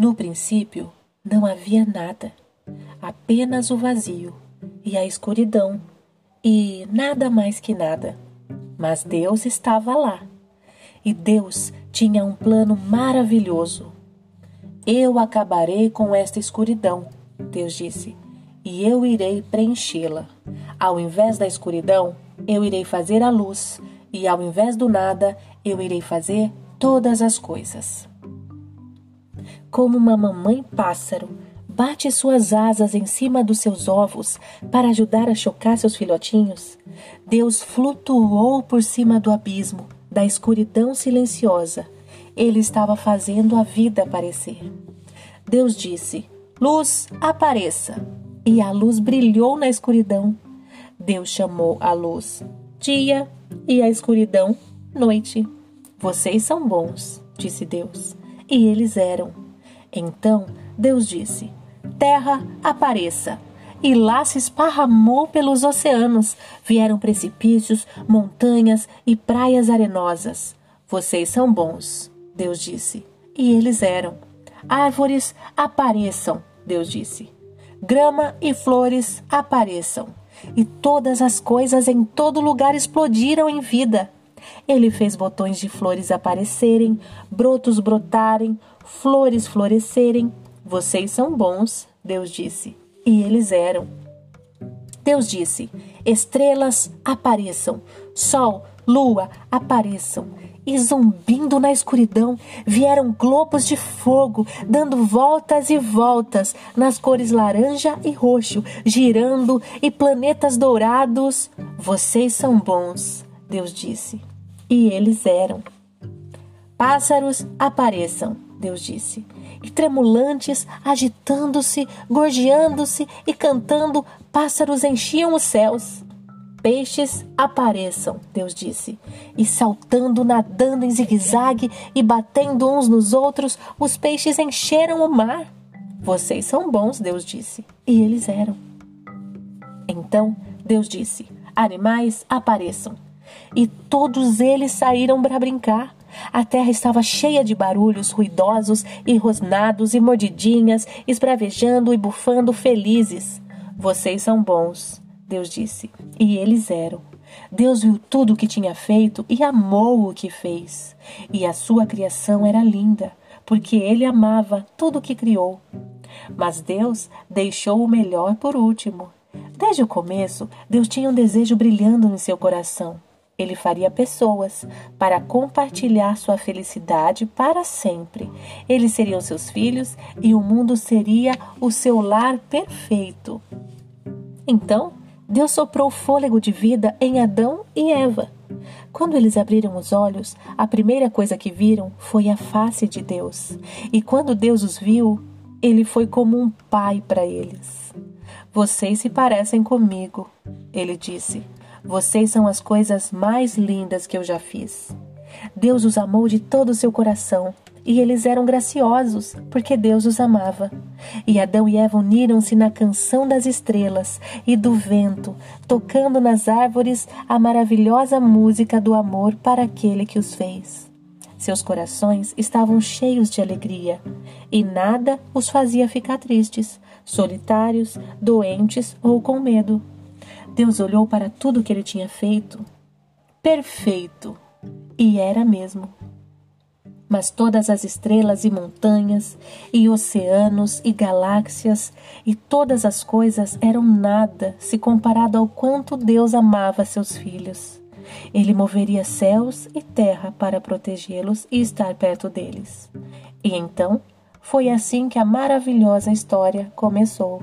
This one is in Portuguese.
No princípio não havia nada, apenas o vazio e a escuridão, e nada mais que nada. Mas Deus estava lá, e Deus tinha um plano maravilhoso. Eu acabarei com esta escuridão, Deus disse, e eu irei preenchê-la. Ao invés da escuridão, eu irei fazer a luz, e ao invés do nada, eu irei fazer todas as coisas. Como uma mamãe pássaro bate suas asas em cima dos seus ovos para ajudar a chocar seus filhotinhos, Deus flutuou por cima do abismo, da escuridão silenciosa. Ele estava fazendo a vida aparecer. Deus disse: Luz, apareça. E a luz brilhou na escuridão. Deus chamou a luz dia e a escuridão noite. Vocês são bons, disse Deus. E eles eram. Então Deus disse: Terra, apareça. E lá se esparramou pelos oceanos. Vieram precipícios, montanhas e praias arenosas. Vocês são bons, Deus disse. E eles eram. Árvores, apareçam, Deus disse. Grama e flores, apareçam. E todas as coisas em todo lugar explodiram em vida. Ele fez botões de flores aparecerem, brotos brotarem, flores florescerem. Vocês são bons, Deus disse. E eles eram. Deus disse: Estrelas apareçam, sol, lua apareçam. E zumbindo na escuridão vieram globos de fogo, dando voltas e voltas nas cores laranja e roxo, girando e planetas dourados. Vocês são bons, Deus disse. E eles eram. Pássaros apareçam, Deus disse. E tremulantes, agitando-se, gorjeando-se e cantando, pássaros enchiam os céus. Peixes apareçam, Deus disse, e saltando, nadando em zigue-zague e batendo uns nos outros, os peixes encheram o mar. Vocês são bons, Deus disse, e eles eram. Então Deus disse: Animais apareçam. E todos eles saíram para brincar. A terra estava cheia de barulhos ruidosos e rosnados e mordidinhas, esbravejando e bufando felizes. Vocês são bons, Deus disse. E eles eram. Deus viu tudo o que tinha feito e amou o que fez. E a sua criação era linda, porque ele amava tudo o que criou. Mas Deus deixou o melhor por último. Desde o começo, Deus tinha um desejo brilhando no seu coração. Ele faria pessoas para compartilhar sua felicidade para sempre. Eles seriam seus filhos e o mundo seria o seu lar perfeito. Então, Deus soprou fôlego de vida em Adão e Eva. Quando eles abriram os olhos, a primeira coisa que viram foi a face de Deus. E quando Deus os viu, ele foi como um pai para eles. Vocês se parecem comigo, ele disse. Vocês são as coisas mais lindas que eu já fiz. Deus os amou de todo o seu coração e eles eram graciosos, porque Deus os amava. E Adão e Eva uniram-se na canção das estrelas e do vento, tocando nas árvores a maravilhosa música do amor para aquele que os fez. Seus corações estavam cheios de alegria, e nada os fazia ficar tristes, solitários, doentes ou com medo. Deus olhou para tudo que ele tinha feito. Perfeito! E era mesmo. Mas todas as estrelas e montanhas, e oceanos e galáxias, e todas as coisas eram nada se comparado ao quanto Deus amava seus filhos. Ele moveria céus e terra para protegê-los e estar perto deles. E então foi assim que a maravilhosa história começou.